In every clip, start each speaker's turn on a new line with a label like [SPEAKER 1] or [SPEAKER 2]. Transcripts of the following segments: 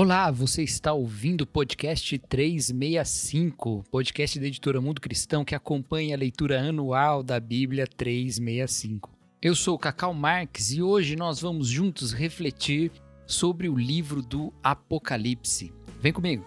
[SPEAKER 1] Olá, você está ouvindo o podcast 365, podcast da editora Mundo Cristão que acompanha a leitura anual da Bíblia 365. Eu sou o Cacau Marques e hoje nós vamos juntos refletir sobre o livro do Apocalipse. Vem comigo!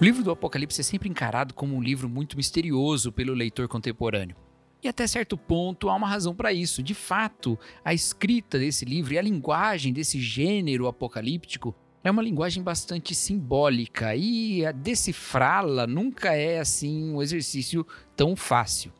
[SPEAKER 1] O livro do Apocalipse é sempre encarado como um livro muito misterioso pelo leitor contemporâneo. E até certo ponto há uma razão para isso. De fato, a escrita desse livro e a linguagem desse gênero apocalíptico é uma linguagem bastante simbólica e decifrá-la nunca é assim um exercício tão fácil.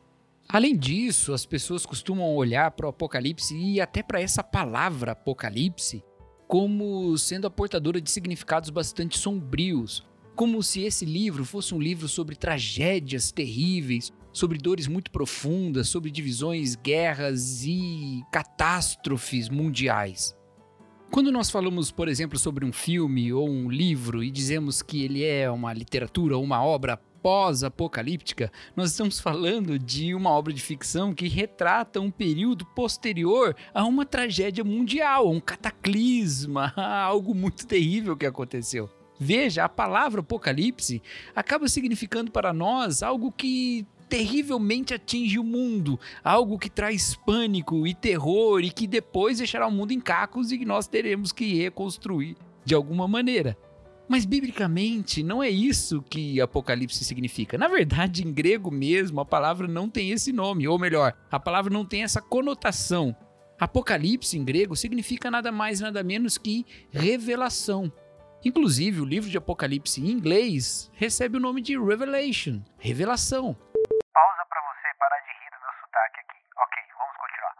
[SPEAKER 1] Além disso, as pessoas costumam olhar para o Apocalipse e até para essa palavra Apocalipse como sendo a portadora de significados bastante sombrios, como se esse livro fosse um livro sobre tragédias terríveis, sobre dores muito profundas, sobre divisões, guerras e catástrofes mundiais. Quando nós falamos, por exemplo, sobre um filme ou um livro e dizemos que ele é uma literatura ou uma obra pós-apocalíptica, nós estamos falando de uma obra de ficção que retrata um período posterior a uma tragédia mundial, um cataclisma, algo muito terrível que aconteceu. Veja, a palavra Apocalipse acaba significando para nós algo que terrivelmente atinge o mundo, algo que traz pânico e terror e que depois deixará o mundo em cacos e que nós teremos que reconstruir de alguma maneira. Mas biblicamente não é isso que Apocalipse significa. Na verdade, em grego mesmo, a palavra não tem esse nome, ou melhor, a palavra não tem essa conotação. Apocalipse em grego significa nada mais nada menos que revelação. Inclusive, o livro de Apocalipse em inglês recebe o nome de Revelation, revelação.
[SPEAKER 2] Pausa para você parar de rir do meu sotaque aqui. Ok, vamos continuar.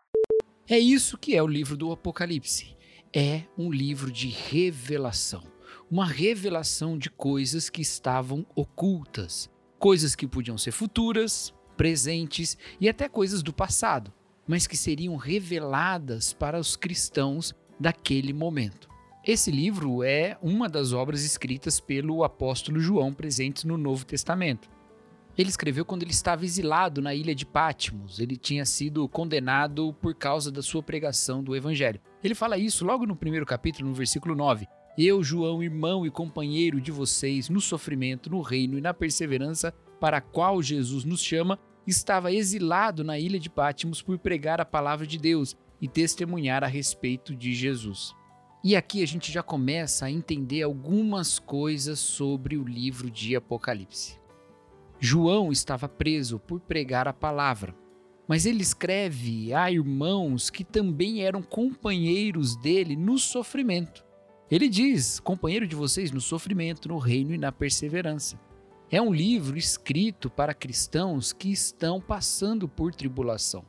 [SPEAKER 1] É isso que é o livro do Apocalipse. É um livro de revelação. Uma revelação de coisas que estavam ocultas. Coisas que podiam ser futuras, presentes e até coisas do passado, mas que seriam reveladas para os cristãos daquele momento. Esse livro é uma das obras escritas pelo apóstolo João presentes no Novo Testamento. Ele escreveu quando ele estava exilado na ilha de Patmos. Ele tinha sido condenado por causa da sua pregação do evangelho. Ele fala isso logo no primeiro capítulo, no versículo 9. Eu, João, irmão e companheiro de vocês no sofrimento, no reino e na perseverança para a qual Jesus nos chama, estava exilado na ilha de Patmos por pregar a palavra de Deus e testemunhar a respeito de Jesus. E aqui a gente já começa a entender algumas coisas sobre o livro de Apocalipse. João estava preso por pregar a palavra, mas ele escreve a irmãos que também eram companheiros dele no sofrimento. Ele diz: companheiro de vocês no sofrimento, no reino e na perseverança. É um livro escrito para cristãos que estão passando por tribulação.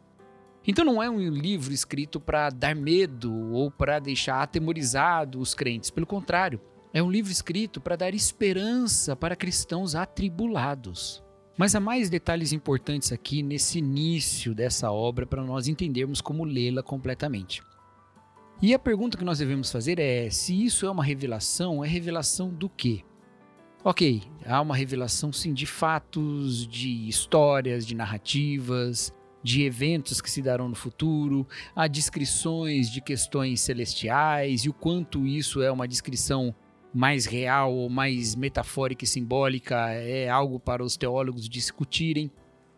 [SPEAKER 1] Então não é um livro escrito para dar medo ou para deixar atemorizado os crentes, pelo contrário, é um livro escrito para dar esperança para cristãos atribulados. Mas há mais detalhes importantes aqui nesse início dessa obra para nós entendermos como lê-la completamente. E a pergunta que nós devemos fazer é: se isso é uma revelação, é revelação do quê? Ok, há uma revelação sim de fatos, de histórias, de narrativas, de eventos que se darão no futuro, há descrições de questões celestiais e o quanto isso é uma descrição mais real ou mais metafórica e simbólica é algo para os teólogos discutirem.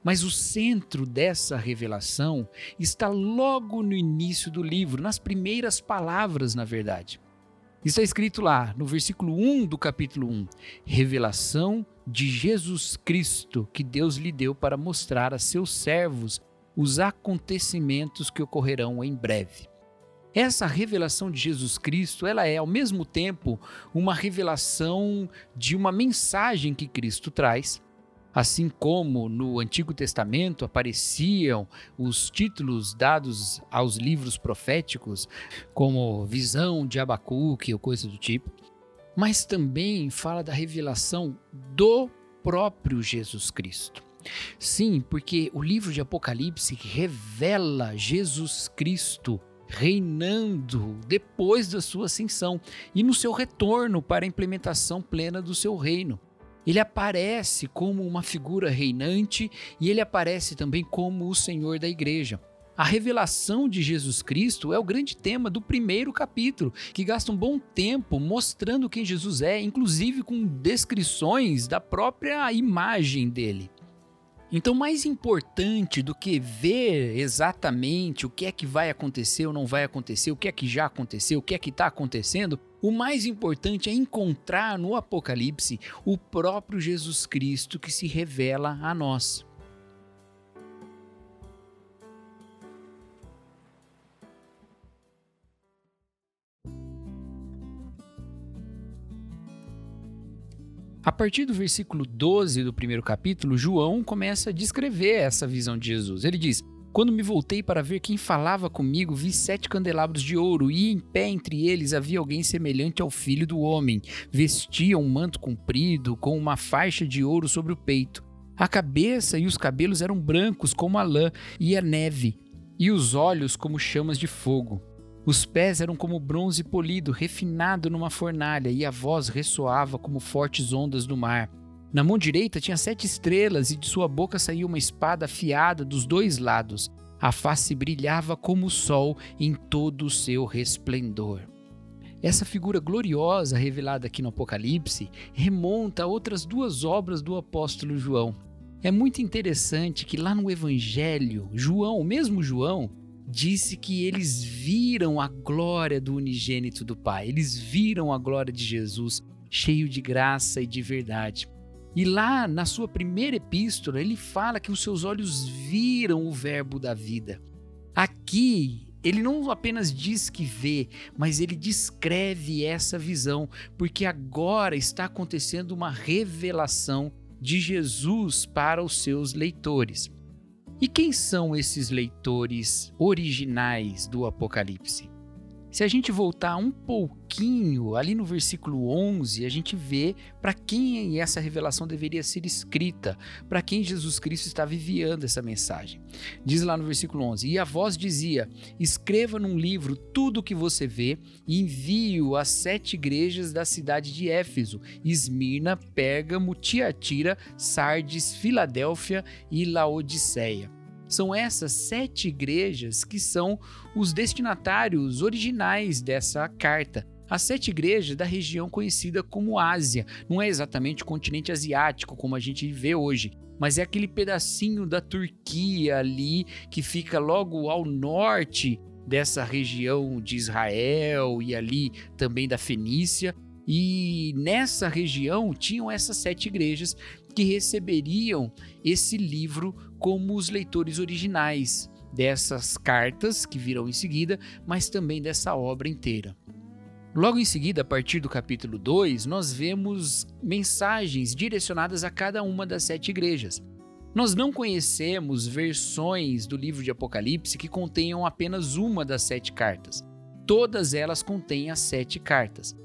[SPEAKER 1] Mas o centro dessa revelação está logo no início do livro, nas primeiras palavras, na verdade. Está escrito lá, no versículo 1 do capítulo 1, revelação de Jesus Cristo que Deus lhe deu para mostrar a seus servos os acontecimentos que ocorrerão em breve. Essa revelação de Jesus Cristo, ela é ao mesmo tempo uma revelação de uma mensagem que Cristo traz, assim como no Antigo Testamento apareciam os títulos dados aos livros proféticos, como visão de Abacuque ou coisa do tipo, mas também fala da revelação do próprio Jesus Cristo. Sim, porque o livro de Apocalipse revela Jesus Cristo reinando depois da sua ascensão e no seu retorno para a implementação plena do seu reino. Ele aparece como uma figura reinante e ele aparece também como o Senhor da igreja. A revelação de Jesus Cristo é o grande tema do primeiro capítulo, que gasta um bom tempo mostrando quem Jesus é, inclusive com descrições da própria imagem dele. Então, mais importante do que ver exatamente o que é que vai acontecer ou não vai acontecer, o que é que já aconteceu, o que é que está acontecendo, o mais importante é encontrar no Apocalipse o próprio Jesus Cristo que se revela a nós. A partir do versículo 12 do primeiro capítulo, João começa a descrever essa visão de Jesus. Ele diz: Quando me voltei para ver quem falava comigo, vi sete candelabros de ouro, e em pé entre eles havia alguém semelhante ao filho do homem. Vestia um manto comprido, com uma faixa de ouro sobre o peito. A cabeça e os cabelos eram brancos como a lã e a neve, e os olhos como chamas de fogo. Os pés eram como bronze polido, refinado numa fornalha, e a voz ressoava como fortes ondas do mar. Na mão direita tinha sete estrelas, e de sua boca saía uma espada afiada dos dois lados. A face brilhava como o sol em todo o seu resplendor. Essa figura gloriosa revelada aqui no Apocalipse remonta a outras duas obras do apóstolo João. É muito interessante que lá no Evangelho, João, o mesmo João, disse que eles viram a glória do unigênito do Pai, eles viram a glória de Jesus, cheio de graça e de verdade. E lá na sua primeira epístola, ele fala que os seus olhos viram o Verbo da vida. Aqui, ele não apenas diz que vê, mas ele descreve essa visão, porque agora está acontecendo uma revelação de Jesus para os seus leitores. E quem são esses leitores originais do Apocalipse? Se a gente voltar um pouquinho ali no versículo 11, a gente vê para quem essa revelação deveria ser escrita, para quem Jesus Cristo estava enviando essa mensagem. Diz lá no versículo 11: E a voz dizia: Escreva num livro tudo o que você vê e envie-o às sete igrejas da cidade de Éfeso, Esmirna, Pérgamo, Tiatira, Sardes, Filadélfia e Laodiceia. São essas sete igrejas que são os destinatários originais dessa carta. As sete igrejas da região conhecida como Ásia. Não é exatamente o continente asiático como a gente vê hoje, mas é aquele pedacinho da Turquia ali que fica logo ao norte dessa região de Israel e ali também da Fenícia. E nessa região tinham essas sete igrejas que receberiam esse livro como os leitores originais dessas cartas que virão em seguida, mas também dessa obra inteira. Logo em seguida, a partir do capítulo 2, nós vemos mensagens direcionadas a cada uma das sete igrejas. Nós não conhecemos versões do livro de Apocalipse que contenham apenas uma das sete cartas. Todas elas contêm as sete cartas.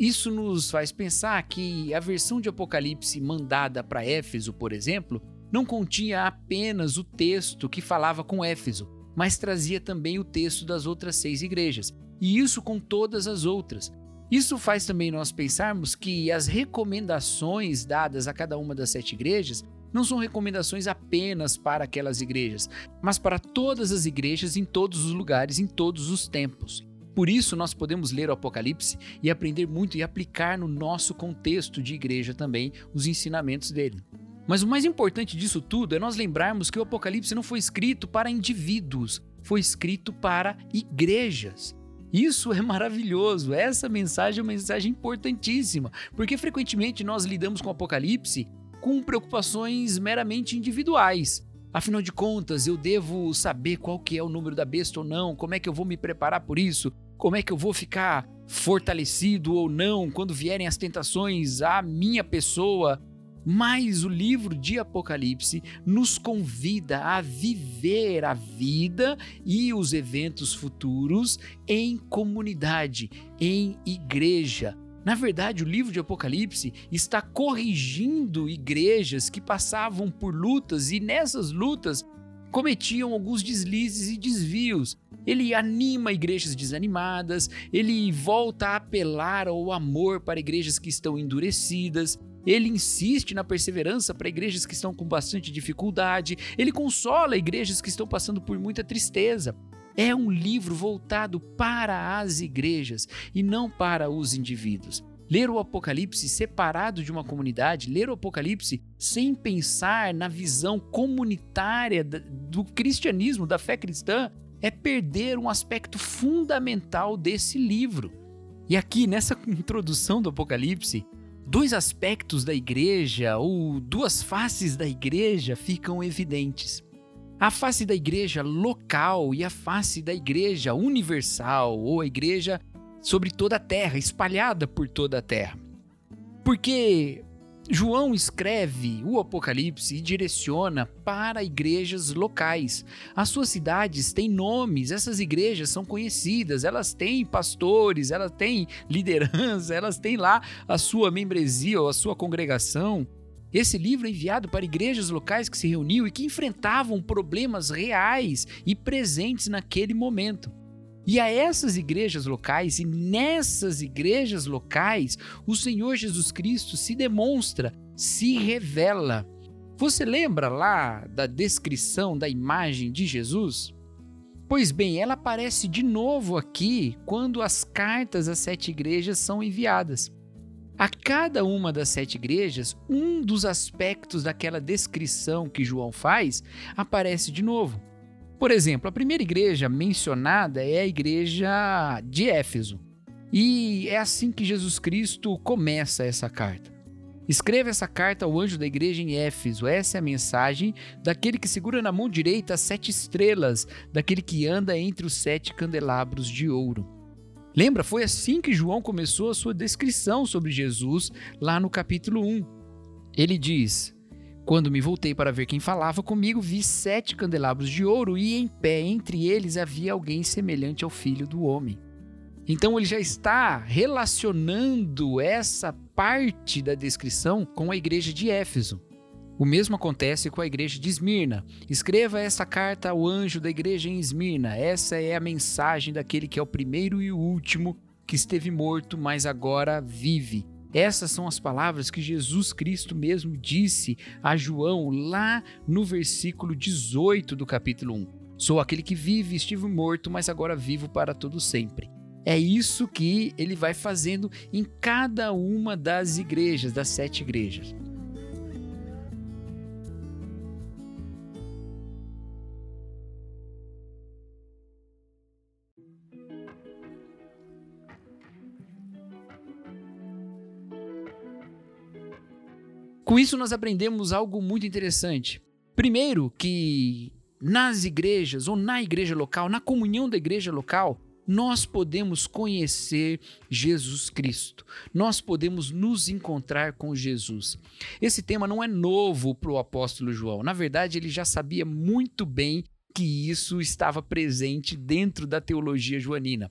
[SPEAKER 1] Isso nos faz pensar que a versão de Apocalipse mandada para Éfeso, por exemplo, não continha apenas o texto que falava com Éfeso, mas trazia também o texto das outras seis igrejas, e isso com todas as outras. Isso faz também nós pensarmos que as recomendações dadas a cada uma das sete igrejas não são recomendações apenas para aquelas igrejas, mas para todas as igrejas em todos os lugares, em todos os tempos. Por isso, nós podemos ler o Apocalipse e aprender muito e aplicar no nosso contexto de igreja também os ensinamentos dele. Mas o mais importante disso tudo é nós lembrarmos que o Apocalipse não foi escrito para indivíduos, foi escrito para igrejas. Isso é maravilhoso. Essa mensagem é uma mensagem importantíssima, porque frequentemente nós lidamos com o Apocalipse com preocupações meramente individuais. Afinal de contas, eu devo saber qual que é o número da besta ou não? Como é que eu vou me preparar por isso? Como é que eu vou ficar fortalecido ou não quando vierem as tentações à minha pessoa? Mas o livro de Apocalipse nos convida a viver a vida e os eventos futuros em comunidade, em igreja, na verdade, o livro de Apocalipse está corrigindo igrejas que passavam por lutas e nessas lutas cometiam alguns deslizes e desvios. Ele anima igrejas desanimadas, ele volta a apelar ao amor para igrejas que estão endurecidas, ele insiste na perseverança para igrejas que estão com bastante dificuldade, ele consola igrejas que estão passando por muita tristeza. É um livro voltado para as igrejas e não para os indivíduos. Ler o Apocalipse separado de uma comunidade, ler o Apocalipse sem pensar na visão comunitária do cristianismo, da fé cristã, é perder um aspecto fundamental desse livro. E aqui, nessa introdução do Apocalipse, dois aspectos da igreja, ou duas faces da igreja, ficam evidentes. A face da igreja local e a face da igreja universal, ou a igreja sobre toda a terra, espalhada por toda a terra. Porque João escreve o Apocalipse e direciona para igrejas locais. As suas cidades têm nomes, essas igrejas são conhecidas, elas têm pastores, elas têm liderança, elas têm lá a sua membresia ou a sua congregação. Esse livro é enviado para igrejas locais que se reuniam e que enfrentavam problemas reais e presentes naquele momento. E a essas igrejas locais, e nessas igrejas locais, o Senhor Jesus Cristo se demonstra, se revela. Você lembra lá da descrição da imagem de Jesus? Pois bem, ela aparece de novo aqui quando as cartas às sete igrejas são enviadas. A cada uma das sete igrejas, um dos aspectos daquela descrição que João faz aparece de novo. Por exemplo, a primeira igreja mencionada é a igreja de Éfeso. E é assim que Jesus Cristo começa essa carta. Escreva essa carta ao anjo da igreja em Éfeso. Essa é a mensagem daquele que segura na mão direita as sete estrelas, daquele que anda entre os sete candelabros de ouro. Lembra? Foi assim que João começou a sua descrição sobre Jesus lá no capítulo 1. Ele diz: quando me voltei para ver quem falava comigo, vi sete candelabros de ouro e em pé entre eles havia alguém semelhante ao filho do homem. Então ele já está relacionando essa parte da descrição com a igreja de Éfeso. O mesmo acontece com a igreja de Esmirna. Escreva essa carta ao anjo da igreja em Esmirna. Essa é a mensagem daquele que é o primeiro e o último, que esteve morto, mas agora vive. Essas são as palavras que Jesus Cristo mesmo disse a João lá no versículo 18 do capítulo 1. Sou aquele que vive, estive morto, mas agora vivo para todo sempre. É isso que ele vai fazendo em cada uma das igrejas, das sete igrejas. Isso, nós aprendemos algo muito interessante. Primeiro, que nas igrejas ou na igreja local, na comunhão da igreja local, nós podemos conhecer Jesus Cristo, nós podemos nos encontrar com Jesus. Esse tema não é novo para o apóstolo João, na verdade, ele já sabia muito bem que isso estava presente dentro da teologia joanina.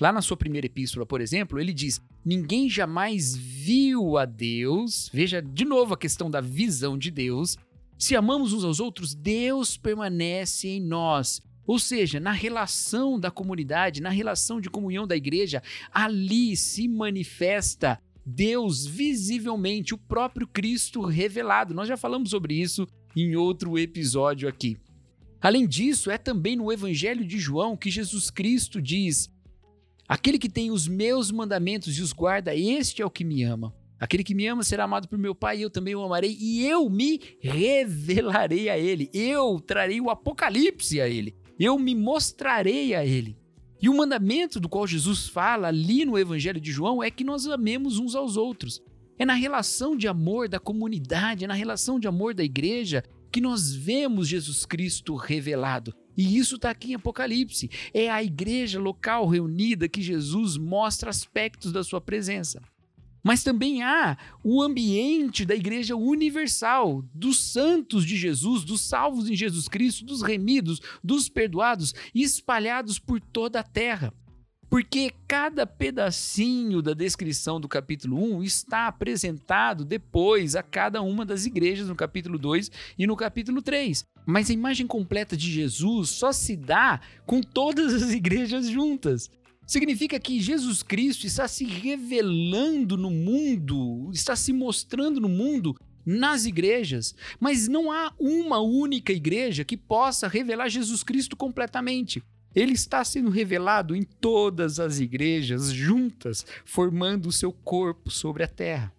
[SPEAKER 1] Lá na sua primeira epístola, por exemplo, ele diz: Ninguém jamais viu a Deus. Veja de novo a questão da visão de Deus. Se amamos uns aos outros, Deus permanece em nós. Ou seja, na relação da comunidade, na relação de comunhão da igreja, ali se manifesta Deus visivelmente, o próprio Cristo revelado. Nós já falamos sobre isso em outro episódio aqui. Além disso, é também no Evangelho de João que Jesus Cristo diz: Aquele que tem os meus mandamentos e os guarda, este é o que me ama. Aquele que me ama será amado por meu Pai, e eu também o amarei, e eu me revelarei a ele. Eu trarei o apocalipse a ele. Eu me mostrarei a ele. E o mandamento do qual Jesus fala ali no Evangelho de João é que nós amemos uns aos outros. É na relação de amor da comunidade, é na relação de amor da igreja que nós vemos Jesus Cristo revelado. E isso está aqui em Apocalipse. É a igreja local reunida que Jesus mostra aspectos da sua presença. Mas também há o ambiente da igreja universal, dos santos de Jesus, dos salvos em Jesus Cristo, dos remidos, dos perdoados, espalhados por toda a terra. Porque cada pedacinho da descrição do capítulo 1 está apresentado depois a cada uma das igrejas no capítulo 2 e no capítulo 3. Mas a imagem completa de Jesus só se dá com todas as igrejas juntas. Significa que Jesus Cristo está se revelando no mundo, está se mostrando no mundo nas igrejas, mas não há uma única igreja que possa revelar Jesus Cristo completamente. Ele está sendo revelado em todas as igrejas juntas, formando o seu corpo sobre a terra.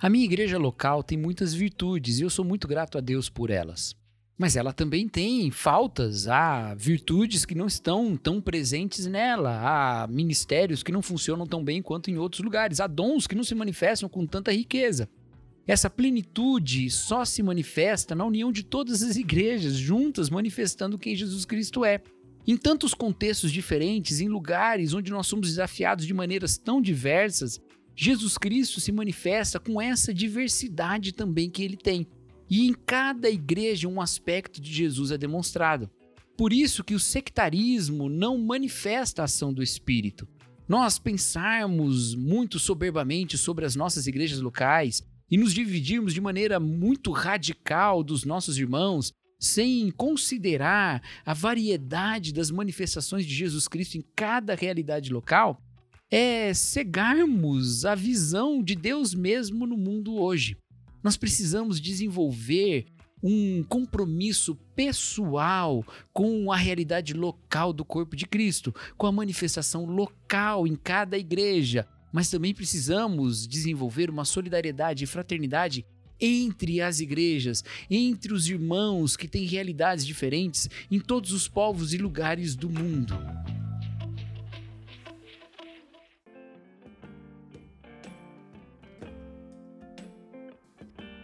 [SPEAKER 1] A minha igreja local tem muitas virtudes e eu sou muito grato a Deus por elas. Mas ela também tem faltas, há virtudes que não estão tão presentes nela, há ministérios que não funcionam tão bem quanto em outros lugares, há dons que não se manifestam com tanta riqueza. Essa plenitude só se manifesta na união de todas as igrejas juntas, manifestando quem Jesus Cristo é. Em tantos contextos diferentes, em lugares onde nós somos desafiados de maneiras tão diversas, Jesus Cristo se manifesta com essa diversidade também que ele tem. E em cada igreja um aspecto de Jesus é demonstrado. Por isso que o sectarismo não manifesta a ação do Espírito. Nós pensarmos muito soberbamente sobre as nossas igrejas locais e nos dividirmos de maneira muito radical dos nossos irmãos, sem considerar a variedade das manifestações de Jesus Cristo em cada realidade local, é cegarmos a visão de Deus mesmo no mundo hoje. Nós precisamos desenvolver um compromisso pessoal com a realidade local do corpo de Cristo, com a manifestação local em cada igreja, mas também precisamos desenvolver uma solidariedade e fraternidade entre as igrejas, entre os irmãos que têm realidades diferentes em todos os povos e lugares do mundo.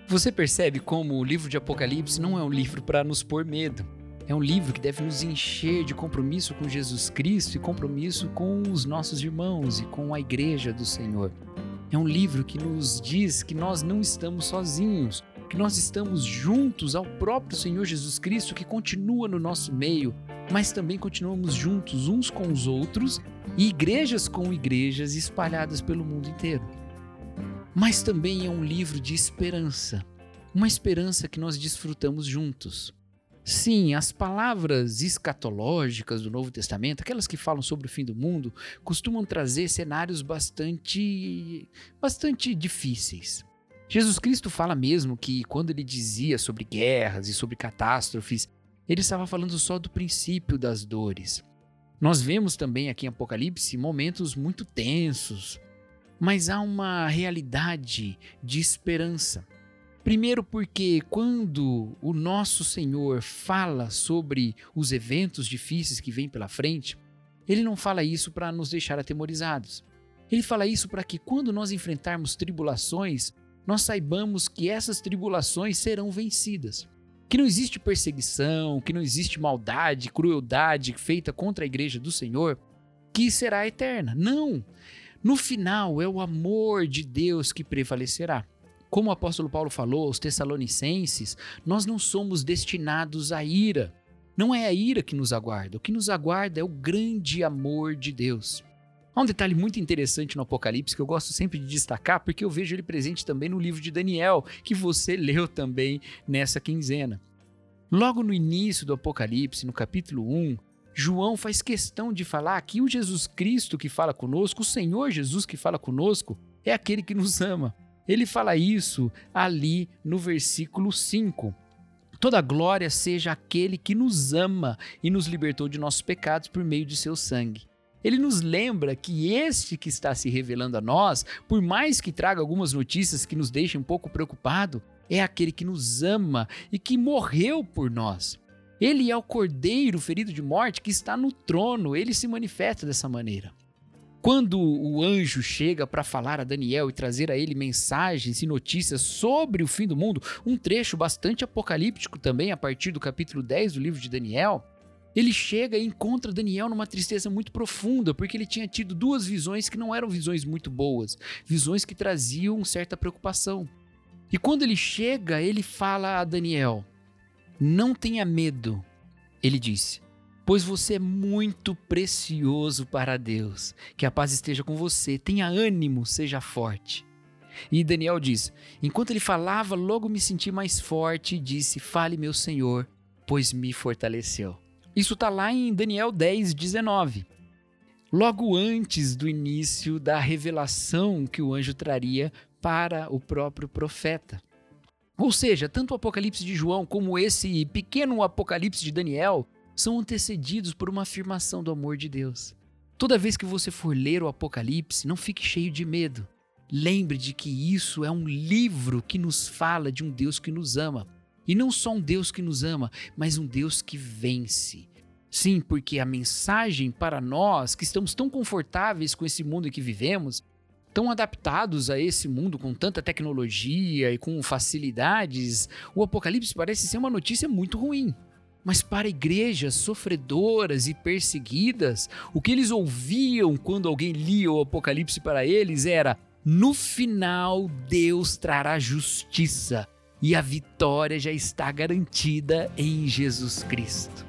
[SPEAKER 1] Você percebe como o livro de Apocalipse não é um livro para nos pôr medo. É um livro que deve nos encher de compromisso com Jesus Cristo e compromisso com os nossos irmãos e com a igreja do Senhor. É um livro que nos diz que nós não estamos sozinhos, que nós estamos juntos ao próprio Senhor Jesus Cristo que continua no nosso meio, mas também continuamos juntos uns com os outros e igrejas com igrejas espalhadas pelo mundo inteiro. Mas também é um livro de esperança, uma esperança que nós desfrutamos juntos. Sim, as palavras escatológicas do Novo Testamento, aquelas que falam sobre o fim do mundo, costumam trazer cenários bastante bastante difíceis. Jesus Cristo fala mesmo que quando ele dizia sobre guerras e sobre catástrofes, ele estava falando só do princípio das dores. Nós vemos também aqui em Apocalipse momentos muito tensos, mas há uma realidade de esperança. Primeiro, porque quando o nosso Senhor fala sobre os eventos difíceis que vêm pela frente, ele não fala isso para nos deixar atemorizados. Ele fala isso para que quando nós enfrentarmos tribulações, nós saibamos que essas tribulações serão vencidas. Que não existe perseguição, que não existe maldade, crueldade feita contra a igreja do Senhor, que será eterna. Não! No final, é o amor de Deus que prevalecerá. Como o apóstolo Paulo falou aos Tessalonicenses, nós não somos destinados à ira. Não é a ira que nos aguarda, o que nos aguarda é o grande amor de Deus. Há um detalhe muito interessante no Apocalipse que eu gosto sempre de destacar, porque eu vejo ele presente também no livro de Daniel, que você leu também nessa quinzena. Logo no início do Apocalipse, no capítulo 1, João faz questão de falar que o Jesus Cristo que fala conosco, o Senhor Jesus que fala conosco, é aquele que nos ama. Ele fala isso ali no versículo 5. Toda glória seja aquele que nos ama e nos libertou de nossos pecados por meio de seu sangue. Ele nos lembra que este que está se revelando a nós, por mais que traga algumas notícias que nos deixem um pouco preocupado, é aquele que nos ama e que morreu por nós. Ele é o cordeiro ferido de morte que está no trono, ele se manifesta dessa maneira. Quando o anjo chega para falar a Daniel e trazer a ele mensagens e notícias sobre o fim do mundo, um trecho bastante apocalíptico também, a partir do capítulo 10 do livro de Daniel, ele chega e encontra Daniel numa tristeza muito profunda, porque ele tinha tido duas visões que não eram visões muito boas, visões que traziam certa preocupação. E quando ele chega, ele fala a Daniel: Não tenha medo, ele disse pois você é muito precioso para Deus. Que a paz esteja com você, tenha ânimo, seja forte. E Daniel diz: Enquanto ele falava, logo me senti mais forte e disse: Fale, meu Senhor, pois me fortaleceu. Isso está lá em Daniel 10, 19. Logo antes do início da revelação que o anjo traria para o próprio profeta. Ou seja, tanto o Apocalipse de João como esse pequeno Apocalipse de Daniel são antecedidos por uma afirmação do amor de Deus. Toda vez que você for ler o Apocalipse, não fique cheio de medo. Lembre de que isso é um livro que nos fala de um Deus que nos ama. E não só um Deus que nos ama, mas um Deus que vence. Sim, porque a mensagem para nós que estamos tão confortáveis com esse mundo em que vivemos, tão adaptados a esse mundo com tanta tecnologia e com facilidades, o Apocalipse parece ser uma notícia muito ruim. Mas para igrejas sofredoras e perseguidas, o que eles ouviam quando alguém lia o Apocalipse para eles era: no final Deus trará justiça e a vitória já está garantida em Jesus Cristo.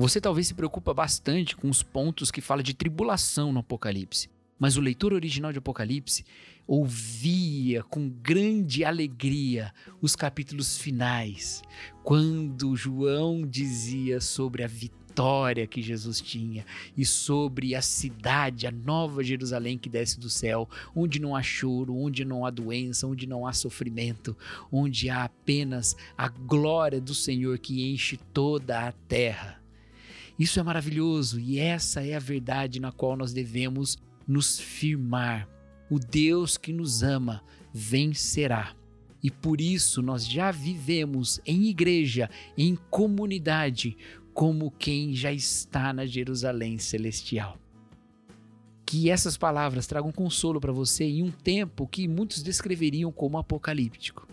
[SPEAKER 1] Você talvez se preocupa bastante com os pontos que fala de tribulação no Apocalipse, mas o leitor original de Apocalipse ouvia com grande alegria os capítulos finais, quando João dizia sobre a vitória que Jesus tinha e sobre a cidade, a nova Jerusalém que desce do céu, onde não há choro, onde não há doença, onde não há sofrimento, onde há apenas a glória do Senhor que enche toda a terra. Isso é maravilhoso e essa é a verdade na qual nós devemos nos firmar. O Deus que nos ama vencerá. E por isso nós já vivemos em igreja, em comunidade, como quem já está na Jerusalém celestial. Que essas palavras tragam consolo para você em um tempo que muitos descreveriam como apocalíptico.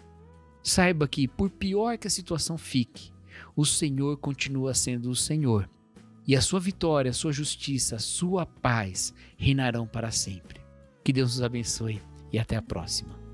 [SPEAKER 1] Saiba que, por pior que a situação fique, o Senhor continua sendo o Senhor e a sua vitória, a sua justiça, a sua paz reinarão para sempre. Que Deus nos abençoe e até a próxima.